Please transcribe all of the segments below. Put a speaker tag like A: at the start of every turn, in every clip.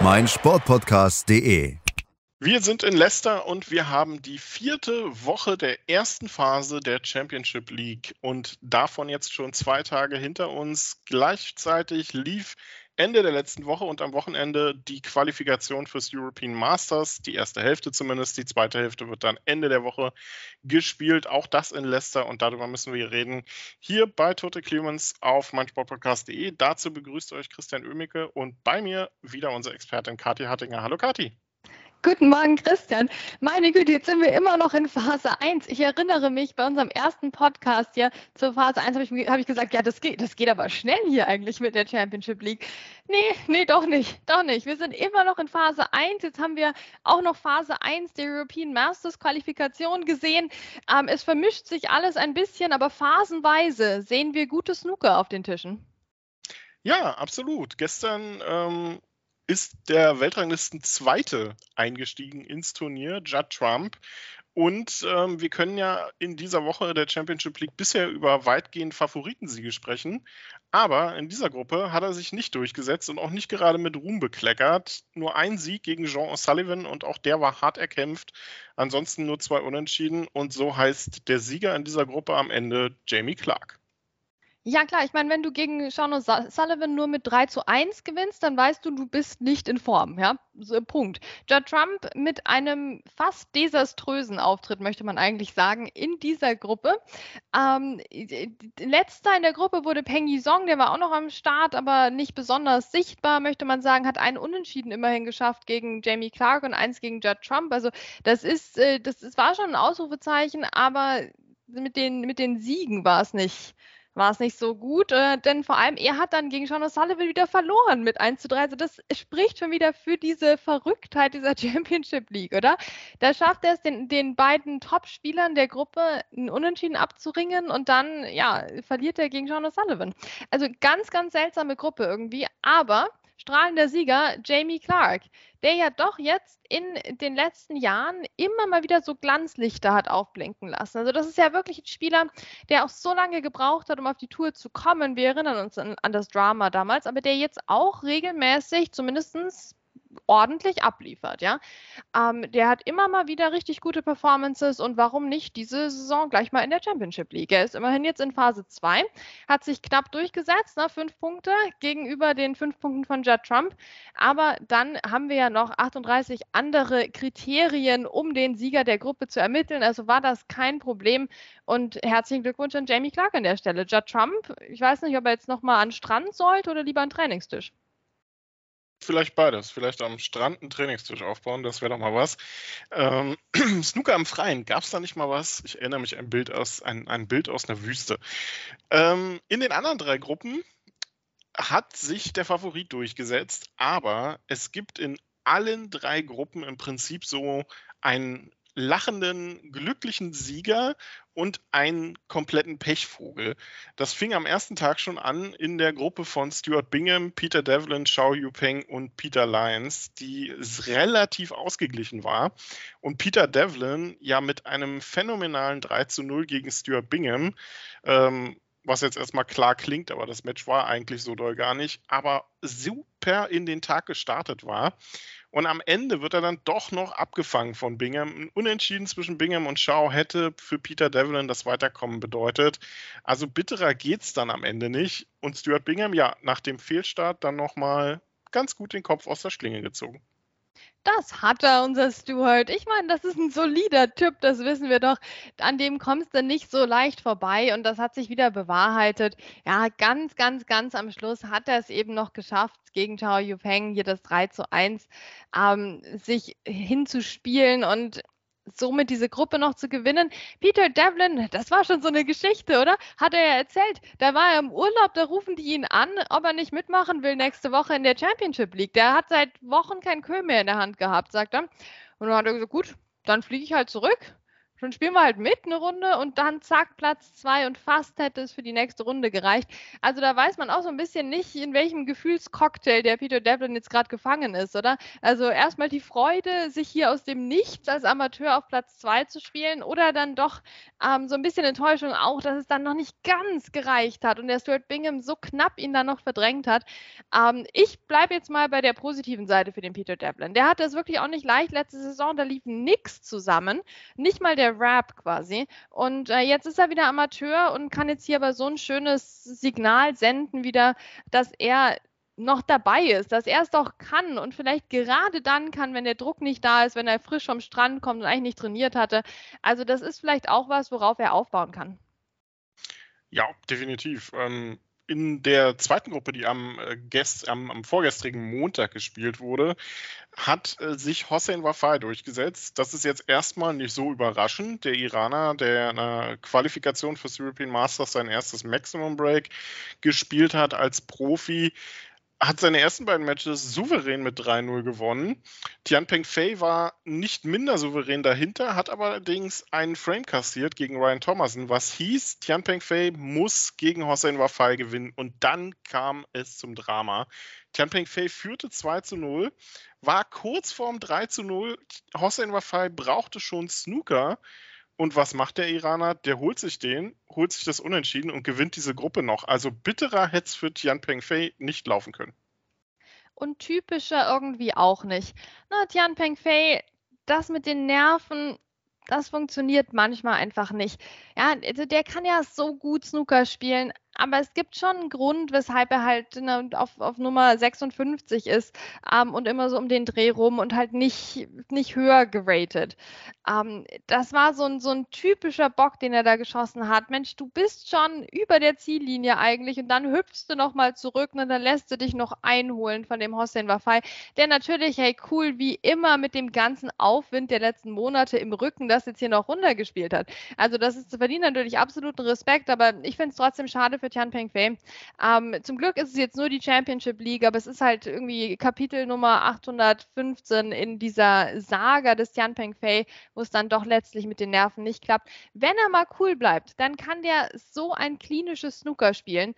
A: meinsportpodcast.de.
B: Wir sind in Leicester und wir haben die vierte Woche der ersten Phase der Championship League und davon jetzt schon zwei Tage hinter uns. Gleichzeitig lief Ende der letzten Woche und am Wochenende die Qualifikation fürs European Masters, die erste Hälfte zumindest. Die zweite Hälfte wird dann Ende der Woche gespielt. Auch das in Leicester und darüber müssen wir reden. Hier bei Tote Clemens auf meinsportpodcast.de. Dazu begrüßt euch Christian Oemicke und bei mir wieder unsere Expertin Kathi Hattinger. Hallo Kathi.
C: Guten Morgen, Christian. Meine Güte, jetzt sind wir immer noch in Phase 1. Ich erinnere mich, bei unserem ersten Podcast hier zur Phase 1 habe ich, hab ich gesagt, ja, das geht, das geht aber schnell hier eigentlich mit der Championship League. Nee, nee, doch nicht, doch nicht. Wir sind immer noch in Phase 1. Jetzt haben wir auch noch Phase 1 der European Masters Qualifikation gesehen. Ähm, es vermischt sich alles ein bisschen, aber phasenweise sehen wir gute Snooker auf den Tischen.
B: Ja, absolut. Gestern ähm, ist der Weltranglisten Zweite eingestiegen ins Turnier, Judd Trump. Und ähm, wir können ja in dieser Woche der Championship League bisher über weitgehend Favoritensiege sprechen. Aber in dieser Gruppe hat er sich nicht durchgesetzt und auch nicht gerade mit Ruhm bekleckert. Nur ein Sieg gegen Jean O'Sullivan und auch der war hart erkämpft. Ansonsten nur zwei Unentschieden. Und so heißt der Sieger in dieser Gruppe am Ende Jamie Clark.
C: Ja, klar. Ich meine, wenn du gegen Sean Sullivan nur mit 3 zu 1 gewinnst, dann weißt du, du bist nicht in Form. Ja, so, Punkt. Judd Trump mit einem fast desaströsen Auftritt, möchte man eigentlich sagen, in dieser Gruppe. Ähm, letzter in der Gruppe wurde Peng Yisong, der war auch noch am Start, aber nicht besonders sichtbar, möchte man sagen, hat einen Unentschieden immerhin geschafft gegen Jamie Clark und eins gegen Judd Trump. Also das ist, äh, das, das war schon ein Ausrufezeichen, aber mit den, mit den Siegen war es nicht war es nicht so gut, äh, denn vor allem er hat dann gegen Sean O'Sullivan wieder verloren mit 1 zu 3. Also das spricht schon wieder für diese Verrücktheit dieser Championship League, oder? Da schafft er es, den, den beiden Top-Spielern der Gruppe einen Unentschieden abzuringen und dann, ja, verliert er gegen Sean O'Sullivan. Also ganz, ganz seltsame Gruppe irgendwie, aber strahlender Sieger Jamie Clark, der ja doch jetzt in den letzten Jahren immer mal wieder so Glanzlichter hat aufblinken lassen. Also das ist ja wirklich ein Spieler, der auch so lange gebraucht hat, um auf die Tour zu kommen. Wir erinnern uns an, an das Drama damals, aber der jetzt auch regelmäßig, zumindest ordentlich abliefert, ja. Ähm, der hat immer mal wieder richtig gute Performances und warum nicht diese Saison gleich mal in der Championship League? Er ist immerhin jetzt in Phase 2, hat sich knapp durchgesetzt, ne, fünf Punkte gegenüber den fünf Punkten von Judd Trump. Aber dann haben wir ja noch 38 andere Kriterien, um den Sieger der Gruppe zu ermitteln. Also war das kein Problem. Und herzlichen Glückwunsch an Jamie Clark an der Stelle. Judd Trump, ich weiß nicht, ob er jetzt nochmal an Strand sollte oder lieber an Trainingstisch.
B: Vielleicht beides. Vielleicht am Strand einen Trainingstisch aufbauen, das wäre doch mal was. Ähm, Snooker am Freien, gab es da nicht mal was? Ich erinnere mich an ein Bild aus, ein, ein Bild aus einer Wüste. Ähm, in den anderen drei Gruppen hat sich der Favorit durchgesetzt, aber es gibt in allen drei Gruppen im Prinzip so einen lachenden, glücklichen Sieger und einen kompletten Pechvogel. Das fing am ersten Tag schon an in der Gruppe von Stuart Bingham, Peter Devlin, Xiao Yupeng und Peter Lyons, die relativ ausgeglichen war. Und Peter Devlin ja mit einem phänomenalen 3 zu 0 gegen Stuart Bingham, ähm, was jetzt erstmal klar klingt, aber das Match war eigentlich so doll gar nicht, aber super in den Tag gestartet war. Und am Ende wird er dann doch noch abgefangen von Bingham. Ein Unentschieden zwischen Bingham und Shaw hätte für Peter Devlin das Weiterkommen bedeutet. Also bitterer geht es dann am Ende nicht. Und Stuart Bingham, ja, nach dem Fehlstart dann nochmal ganz gut den Kopf aus der Schlinge gezogen.
C: Das hat er, unser Stuart. Ich meine, das ist ein solider Typ, das wissen wir doch. An dem kommst du nicht so leicht vorbei und das hat sich wieder bewahrheitet. Ja, ganz, ganz, ganz am Schluss hat er es eben noch geschafft, gegen Chao Yupeng hier das 3 zu 1 ähm, sich hinzuspielen und somit diese Gruppe noch zu gewinnen. Peter Devlin, das war schon so eine Geschichte, oder? Hat er ja erzählt. Da war er im Urlaub, da rufen die ihn an, ob er nicht mitmachen will nächste Woche in der Championship League. Der hat seit Wochen kein Kö mehr in der Hand gehabt, sagt er. Und dann hat er gesagt, gut, dann fliege ich halt zurück dann spielen wir halt mit eine Runde und dann zack, Platz zwei und fast hätte es für die nächste Runde gereicht. Also da weiß man auch so ein bisschen nicht, in welchem Gefühlscocktail der Peter Devlin jetzt gerade gefangen ist, oder? Also erstmal die Freude, sich hier aus dem Nichts als Amateur auf Platz zwei zu spielen oder dann doch ähm, so ein bisschen Enttäuschung auch, dass es dann noch nicht ganz gereicht hat und der Stuart Bingham so knapp ihn dann noch verdrängt hat. Ähm, ich bleibe jetzt mal bei der positiven Seite für den Peter Devlin. Der hat das wirklich auch nicht leicht letzte Saison, da lief nichts zusammen. Nicht mal der Rap quasi. Und äh, jetzt ist er wieder Amateur und kann jetzt hier aber so ein schönes Signal senden wieder, dass er noch dabei ist, dass er es doch kann und vielleicht gerade dann kann, wenn der Druck nicht da ist, wenn er frisch vom Strand kommt und eigentlich nicht trainiert hatte. Also das ist vielleicht auch was, worauf er aufbauen kann.
B: Ja, definitiv. Ähm, in der zweiten Gruppe, die am, äh, gest, am, am vorgestrigen Montag gespielt wurde, hat äh, sich Hossein Wafai durchgesetzt. Das ist jetzt erstmal nicht so überraschend. Der Iraner, der in der Qualifikation fürs European Masters sein erstes Maximum Break gespielt hat als Profi, hat seine ersten beiden Matches souverän mit 3-0 gewonnen. Tian Peng Fei war nicht minder souverän dahinter, hat aber allerdings einen Frame kassiert gegen Ryan Thomason, was hieß, Tian Peng Fei muss gegen Hossein Wafai gewinnen und dann kam es zum Drama. Tian Peng Fei führte 2 0, war kurz vorm 3 0. Hossein Wafai brauchte schon Snooker und was macht der Iraner? Der holt sich den, holt sich das Unentschieden und gewinnt diese Gruppe noch. Also bitterer hätte es für Tian Pengfei nicht laufen können.
C: Und typischer irgendwie auch nicht. Na, Tian Pengfei, das mit den Nerven, das funktioniert manchmal einfach nicht. Ja, also der kann ja so gut Snooker spielen, aber es gibt schon einen Grund, weshalb er halt ne, auf, auf Nummer 56 ist ähm, und immer so um den Dreh rum und halt nicht, nicht höher geratet. Ähm, das war so ein, so ein typischer Bock, den er da geschossen hat. Mensch, du bist schon über der Ziellinie eigentlich und dann hüpfst du nochmal zurück und dann lässt du dich noch einholen von dem Hossein Wafai, der natürlich, hey, cool, wie immer mit dem ganzen Aufwind der letzten Monate im Rücken das jetzt hier noch runtergespielt hat. Also das ist verdient natürlich absoluten Respekt, aber ich finde es trotzdem schade für Tian Pengfei. Ähm, zum Glück ist es jetzt nur die Championship League, aber es ist halt irgendwie Kapitel Nummer 815 in dieser Saga des Tian Pengfei, wo es dann doch letztlich mit den Nerven nicht klappt. Wenn er mal cool bleibt, dann kann der so ein klinisches Snooker spielen.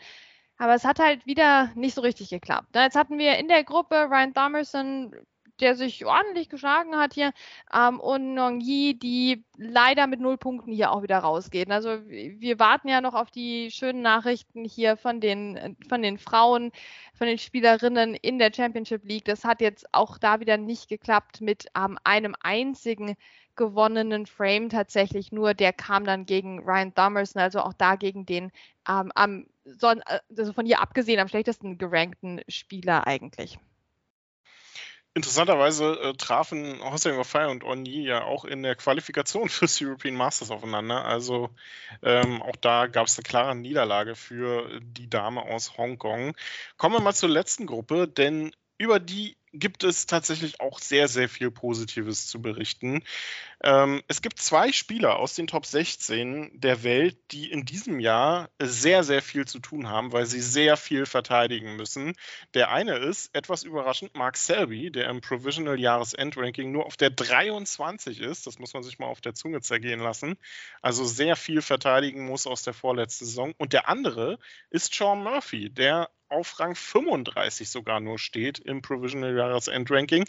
C: Aber es hat halt wieder nicht so richtig geklappt. Jetzt hatten wir in der Gruppe Ryan Thomerson, der sich ordentlich geschlagen hat hier. Ähm, und Nong Yi, die leider mit null Punkten hier auch wieder rausgeht. Also wir warten ja noch auf die schönen Nachrichten hier von den, von den Frauen, von den Spielerinnen in der Championship League. Das hat jetzt auch da wieder nicht geklappt mit ähm, einem einzigen gewonnenen Frame tatsächlich nur. Der kam dann gegen Ryan Thomerson, also auch da gegen den ähm, am, also von hier abgesehen am schlechtesten gerankten Spieler eigentlich.
B: Interessanterweise äh, trafen Hossein Wafai und Onyi ja auch in der Qualifikation fürs European Masters aufeinander. Also ähm, auch da gab es eine klare Niederlage für die Dame aus Hongkong. Kommen wir mal zur letzten Gruppe, denn über die gibt es tatsächlich auch sehr, sehr viel Positives zu berichten. Ähm, es gibt zwei Spieler aus den Top 16 der Welt, die in diesem Jahr sehr, sehr viel zu tun haben, weil sie sehr viel verteidigen müssen. Der eine ist, etwas überraschend, Mark Selby, der im Provisional Jahresendranking nur auf der 23 ist. Das muss man sich mal auf der Zunge zergehen lassen. Also sehr viel verteidigen muss aus der vorletzten Saison. Und der andere ist Sean Murphy, der auf Rang 35 sogar nur steht im Provisional Jahresendranking.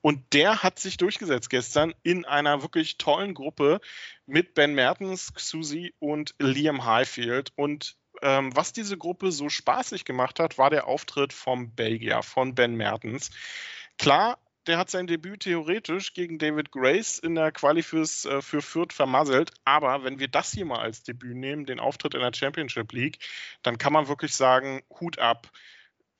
B: Und der hat sich durchgesetzt gestern in einer wirklich tollen Gruppe mit Ben Mertens, Susi und Liam Highfield. Und ähm, was diese Gruppe so spaßig gemacht hat, war der Auftritt vom Belgier, von Ben Mertens. Klar, der hat sein Debüt theoretisch gegen David Grace in der Quali fürs, äh, für Fürth vermasselt. Aber wenn wir das hier mal als Debüt nehmen, den Auftritt in der Championship League, dann kann man wirklich sagen, Hut ab.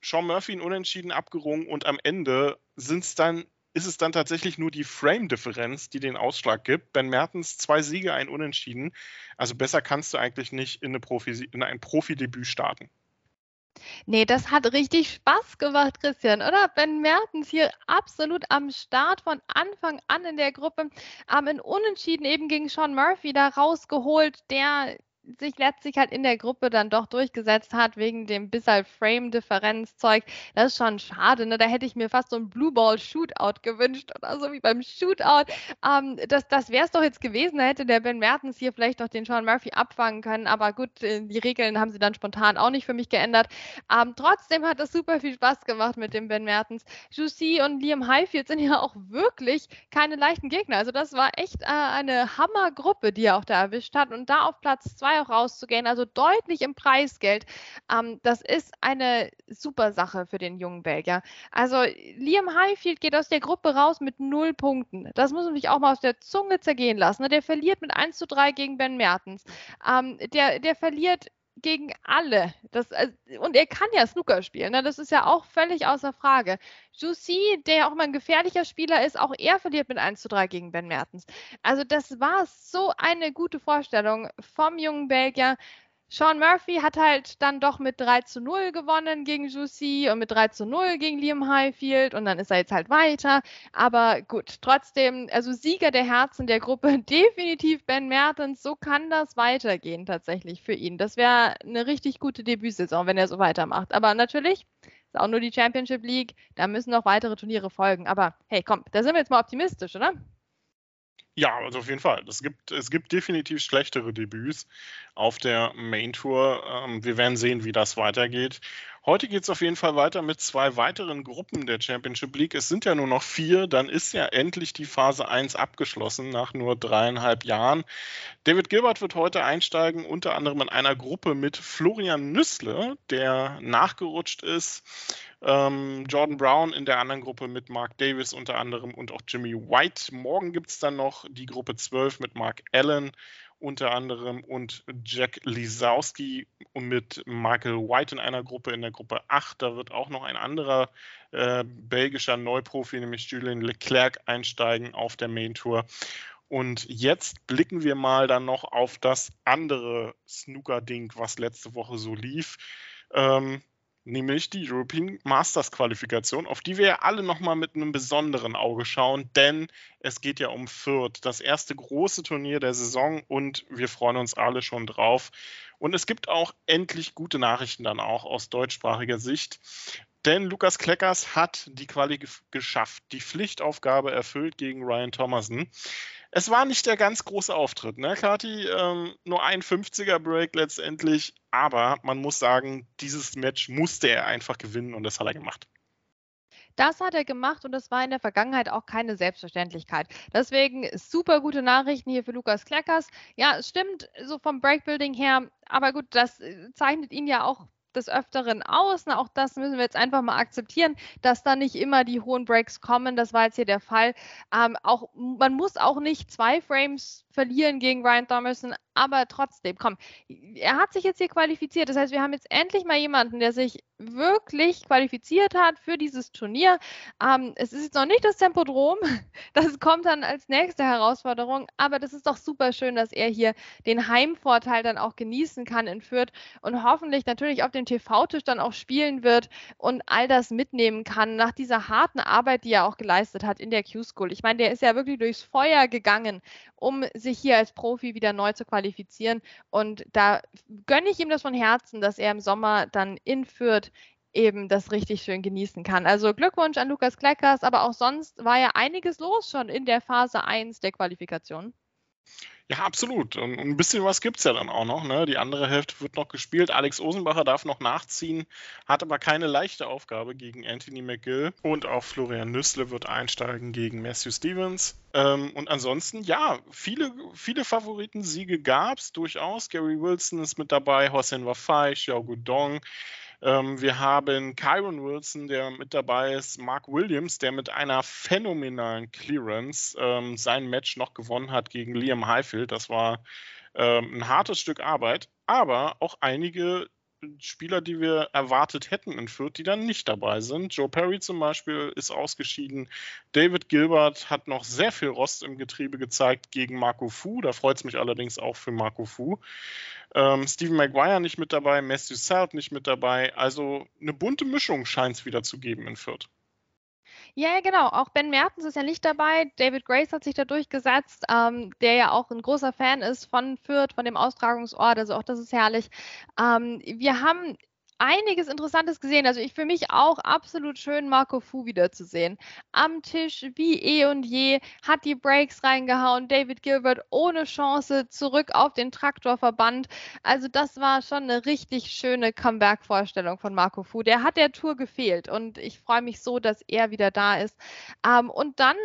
B: Sean Murphy ein Unentschieden abgerungen und am Ende sind es dann ist es dann tatsächlich nur die Frame-Differenz, die den Ausschlag gibt. Ben Mertens zwei Siege, ein Unentschieden. Also besser kannst du eigentlich nicht in, eine Profi, in ein Profidebüt starten.
C: Nee, das hat richtig Spaß gemacht, Christian, oder? Ben Mertens hier absolut am Start von Anfang an in der Gruppe, ähm, in Unentschieden eben gegen Sean Murphy da rausgeholt, der sich letztlich halt in der Gruppe dann doch durchgesetzt hat, wegen dem bisschen Frame-Differenz-Zeug. Das ist schon schade, ne? Da hätte ich mir fast so ein Blue Ball-Shootout gewünscht oder so wie beim Shootout. Ähm, das das wäre es doch jetzt gewesen. Da hätte der Ben Mertens hier vielleicht noch den Sean Murphy abfangen können. Aber gut, äh, die Regeln haben sie dann spontan auch nicht für mich geändert. Ähm, trotzdem hat es super viel Spaß gemacht mit dem Ben Mertens. Juicy und Liam Highfield sind ja auch wirklich keine leichten Gegner. Also das war echt äh, eine Hammergruppe, die er auch da erwischt hat. Und da auf Platz zwei auch rauszugehen, also deutlich im Preisgeld. Ähm, das ist eine super Sache für den jungen Belgier. Also Liam Highfield geht aus der Gruppe raus mit null Punkten. Das muss man sich auch mal aus der Zunge zergehen lassen. Ne? Der verliert mit 1 zu 3 gegen Ben Mertens. Ähm, der, der verliert gegen alle. Das, äh, und er kann ja Snooker spielen, ne? das ist ja auch völlig außer Frage. Jussi, der auch mal ein gefährlicher Spieler ist, auch er verliert mit 1 zu 3 gegen Ben Mertens. Also das war so eine gute Vorstellung vom jungen Belgier. Sean Murphy hat halt dann doch mit 3 zu 0 gewonnen gegen Juicy und mit 3 zu 0 gegen Liam Highfield und dann ist er jetzt halt weiter. Aber gut, trotzdem, also Sieger der Herzen der Gruppe, definitiv Ben Mertens. So kann das weitergehen tatsächlich für ihn. Das wäre eine richtig gute Debütsaison, wenn er so weitermacht. Aber natürlich ist auch nur die Championship League, da müssen noch weitere Turniere folgen. Aber hey, komm, da sind wir jetzt mal optimistisch, oder?
B: Ja, also auf jeden Fall. Es gibt, es gibt definitiv schlechtere Debüts auf der Main Tour. Ähm, wir werden sehen, wie das weitergeht. Heute geht es auf jeden Fall weiter mit zwei weiteren Gruppen der Championship League. Es sind ja nur noch vier, dann ist ja endlich die Phase 1 abgeschlossen nach nur dreieinhalb Jahren. David Gilbert wird heute einsteigen, unter anderem in einer Gruppe mit Florian Nüssle, der nachgerutscht ist. Ähm, Jordan Brown in der anderen Gruppe mit Mark Davis unter anderem und auch Jimmy White. Morgen gibt es dann noch die Gruppe 12 mit Mark Allen unter anderem und Jack Lisowski mit Michael White in einer Gruppe, in der Gruppe 8. Da wird auch noch ein anderer äh, belgischer Neuprofi, nämlich Julien Leclerc, einsteigen auf der Main Tour. Und jetzt blicken wir mal dann noch auf das andere Snooker-Ding, was letzte Woche so lief. Ähm, nämlich die European Masters Qualifikation, auf die wir ja alle nochmal mit einem besonderen Auge schauen, denn es geht ja um Fürth, das erste große Turnier der Saison und wir freuen uns alle schon drauf. Und es gibt auch endlich gute Nachrichten dann auch aus deutschsprachiger Sicht. Denn Lukas Kleckers hat die Quali geschafft, die Pflichtaufgabe erfüllt gegen Ryan Thomason. Es war nicht der ganz große Auftritt, ne, Kati? Ähm, nur ein 50er Break letztendlich, aber man muss sagen, dieses Match musste er einfach gewinnen und das hat er gemacht.
C: Das hat er gemacht und das war in der Vergangenheit auch keine Selbstverständlichkeit. Deswegen super gute Nachrichten hier für Lukas Kleckers. Ja, es stimmt so vom Breakbuilding her, aber gut, das äh, zeichnet ihn ja auch des Öfteren aus. Na, auch das müssen wir jetzt einfach mal akzeptieren, dass da nicht immer die hohen Breaks kommen. Das war jetzt hier der Fall. Ähm, auch, man muss auch nicht zwei Frames verlieren gegen Ryan Thomason, aber trotzdem, komm, er hat sich jetzt hier qualifiziert. Das heißt, wir haben jetzt endlich mal jemanden, der sich wirklich qualifiziert hat für dieses Turnier. Ähm, es ist jetzt noch nicht das Tempodrom, das kommt dann als nächste Herausforderung, aber das ist doch super schön, dass er hier den Heimvorteil dann auch genießen kann in Fürth und hoffentlich natürlich auf dem TV-Tisch dann auch spielen wird und all das mitnehmen kann nach dieser harten Arbeit, die er auch geleistet hat in der Q-School. Ich meine, der ist ja wirklich durchs Feuer gegangen, um sich hier als Profi wieder neu zu qualifizieren. Und da gönne ich ihm das von Herzen, dass er im Sommer dann in Fürth eben das richtig schön genießen kann. Also Glückwunsch an Lukas Kleckers, aber auch sonst war ja einiges los schon in der Phase 1 der Qualifikation.
B: Ja, absolut. Und ein bisschen was gibt es ja dann auch noch. Ne? Die andere Hälfte wird noch gespielt. Alex Osenbacher darf noch nachziehen, hat aber keine leichte Aufgabe gegen Anthony McGill. Und auch Florian Nüssle wird einsteigen gegen Matthew Stevens. Ähm, und ansonsten, ja, viele, viele Favoritensiege gab es durchaus. Gary Wilson ist mit dabei, Hossein Wafai, Xiao Gudong. Ähm, wir haben Kyron Wilson, der mit dabei ist, Mark Williams, der mit einer phänomenalen Clearance ähm, sein Match noch gewonnen hat gegen Liam Highfield. Das war ähm, ein hartes Stück Arbeit, aber auch einige Spieler, die wir erwartet hätten in Fürth, die dann nicht dabei sind. Joe Perry zum Beispiel ist ausgeschieden. David Gilbert hat noch sehr viel Rost im Getriebe gezeigt gegen Marco Fu. Da freut es mich allerdings auch für Marco Fu. Ähm, Stephen Maguire nicht mit dabei, Matthew Salt nicht mit dabei. Also eine bunte Mischung scheint es wieder zu geben in Fürth.
C: Ja, ja, genau. Auch Ben Mertens ist ja nicht dabei. David Grace hat sich da durchgesetzt, ähm, der ja auch ein großer Fan ist von Fürth, von dem Austragungsort. Also auch das ist herrlich. Ähm, wir haben einiges Interessantes gesehen. Also ich für mich auch absolut schön, Marco Fu wiederzusehen. Am Tisch wie eh und je, hat die Breaks reingehauen. David Gilbert ohne Chance zurück auf den Traktorverband. Also das war schon eine richtig schöne Comeback-Vorstellung von Marco Fu. Der hat der Tour gefehlt und ich freue mich so, dass er wieder da ist. Ähm, und dann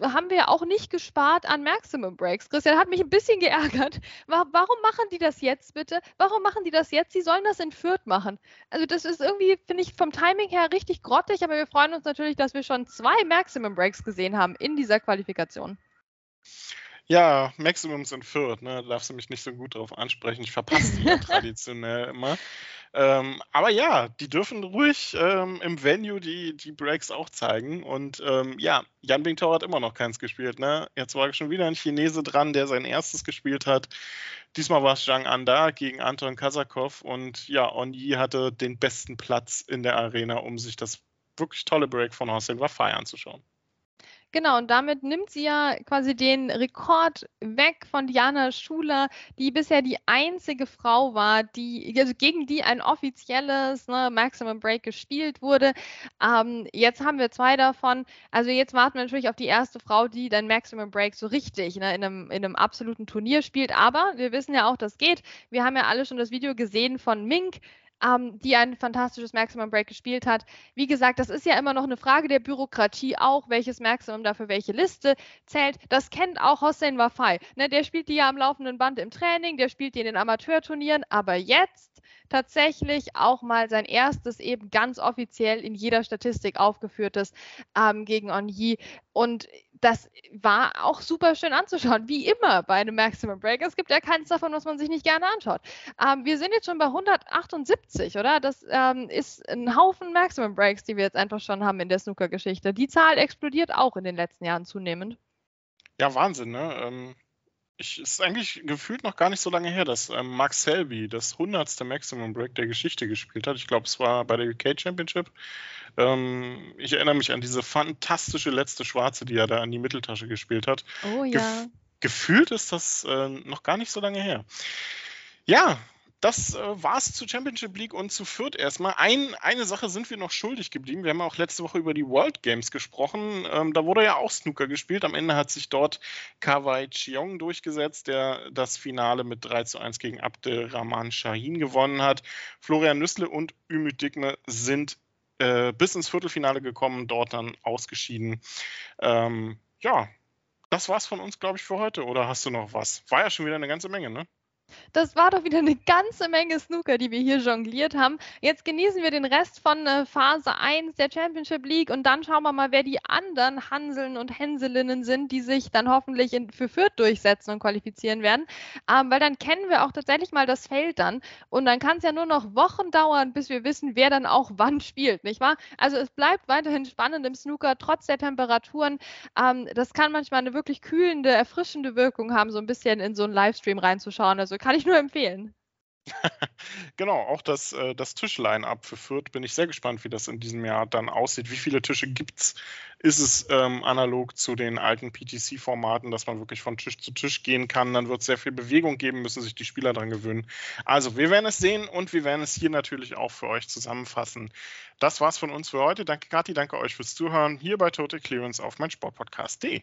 C: haben wir auch nicht gespart an Maximum Breaks. Christian hat mich ein bisschen geärgert. Warum machen die das jetzt bitte? Warum machen die das jetzt? Sie sollen das in Fürth machen. Also das ist irgendwie, finde ich, vom Timing her richtig grottig, aber wir freuen uns natürlich, dass wir schon zwei Maximum Breaks gesehen haben in dieser Qualifikation.
B: Ja, Maximums in Fürth, ne? Da darfst du mich nicht so gut drauf ansprechen. Ich verpasse die ja traditionell immer. Ähm, aber ja, die dürfen ruhig ähm, im Venue die, die Breaks auch zeigen. Und ähm, ja, Jan Bingtao hat immer noch keins gespielt. Ne? Jetzt war schon wieder ein Chinese dran, der sein erstes gespielt hat. Diesmal war es Zhang Anda gegen Anton Kazakov. Und ja, Onyi hatte den besten Platz in der Arena, um sich das wirklich tolle Break von Hossein Wafai anzuschauen.
C: Genau, und damit nimmt sie ja quasi den Rekord weg von Diana Schuler, die bisher die einzige Frau war, die, also gegen die ein offizielles ne, Maximum Break gespielt wurde. Ähm, jetzt haben wir zwei davon. Also jetzt warten wir natürlich auf die erste Frau, die dann Maximum Break so richtig ne, in, einem, in einem absoluten Turnier spielt. Aber wir wissen ja auch, das geht. Wir haben ja alle schon das Video gesehen von Mink ähm, die ein fantastisches Maximum Break gespielt hat. Wie gesagt, das ist ja immer noch eine Frage der Bürokratie auch, welches Maximum dafür welche Liste zählt. Das kennt auch Hossein Wafai. Ne, der spielt die ja am laufenden Band im Training, der spielt die in den Amateurturnieren, aber jetzt tatsächlich auch mal sein erstes eben ganz offiziell in jeder Statistik aufgeführtes ähm, gegen Onyi. Und das war auch super schön anzuschauen, wie immer bei einem Maximum Break. Es gibt ja keins davon, was man sich nicht gerne anschaut. Ähm, wir sind jetzt schon bei 178, oder? Das ähm, ist ein Haufen Maximum Breaks, die wir jetzt einfach schon haben in der Snooker-Geschichte. Die Zahl explodiert auch in den letzten Jahren zunehmend.
B: Ja, Wahnsinn, ne? Ähm, ich, ist eigentlich gefühlt noch gar nicht so lange her, dass ähm, Max Selby das 100. Maximum Break der Geschichte gespielt hat. Ich glaube, es war bei der UK Championship. Ähm, ich erinnere mich an diese fantastische letzte Schwarze, die er da an die Mitteltasche gespielt hat.
C: Oh ja. Gef
B: gefühlt ist das äh, noch gar nicht so lange her. Ja, das äh, es zu Championship League und zu Fürth erstmal. Ein, eine Sache sind wir noch schuldig geblieben. Wir haben auch letzte Woche über die World Games gesprochen. Ähm, da wurde ja auch Snooker gespielt. Am Ende hat sich dort Kawai Chiong durchgesetzt, der das Finale mit 3 zu 1 gegen Abdelrahman Shahin gewonnen hat. Florian Nüssle und Ümit Digme sind äh, bis ins Viertelfinale gekommen, dort dann ausgeschieden. Ähm, ja, das war's von uns, glaube ich, für heute. Oder hast du noch was? War ja schon wieder eine ganze Menge, ne?
C: Das war doch wieder eine ganze Menge Snooker, die wir hier jongliert haben. Jetzt genießen wir den Rest von äh, Phase 1 der Championship League und dann schauen wir mal, wer die anderen Hanseln und Hänselinnen sind, die sich dann hoffentlich in, für Fürth durchsetzen und qualifizieren werden. Ähm, weil dann kennen wir auch tatsächlich mal das Feld dann und dann kann es ja nur noch Wochen dauern, bis wir wissen, wer dann auch wann spielt, nicht wahr? Also es bleibt weiterhin spannend im Snooker, trotz der Temperaturen. Ähm, das kann manchmal eine wirklich kühlende, erfrischende Wirkung haben, so ein bisschen in so einen Livestream reinzuschauen. Also kann ich nur empfehlen.
B: genau, auch das, äh, das Tischline-up für Fürth bin ich sehr gespannt, wie das in diesem Jahr dann aussieht. Wie viele Tische gibt es? Ist es ähm, analog zu den alten PTC-Formaten, dass man wirklich von Tisch zu Tisch gehen kann? Dann wird es sehr viel Bewegung geben, müssen sich die Spieler daran gewöhnen. Also, wir werden es sehen und wir werden es hier natürlich auch für euch zusammenfassen. Das war's von uns für heute. Danke, Kathi, danke euch fürs Zuhören hier bei Total Clearance auf meinsportpodcast.de.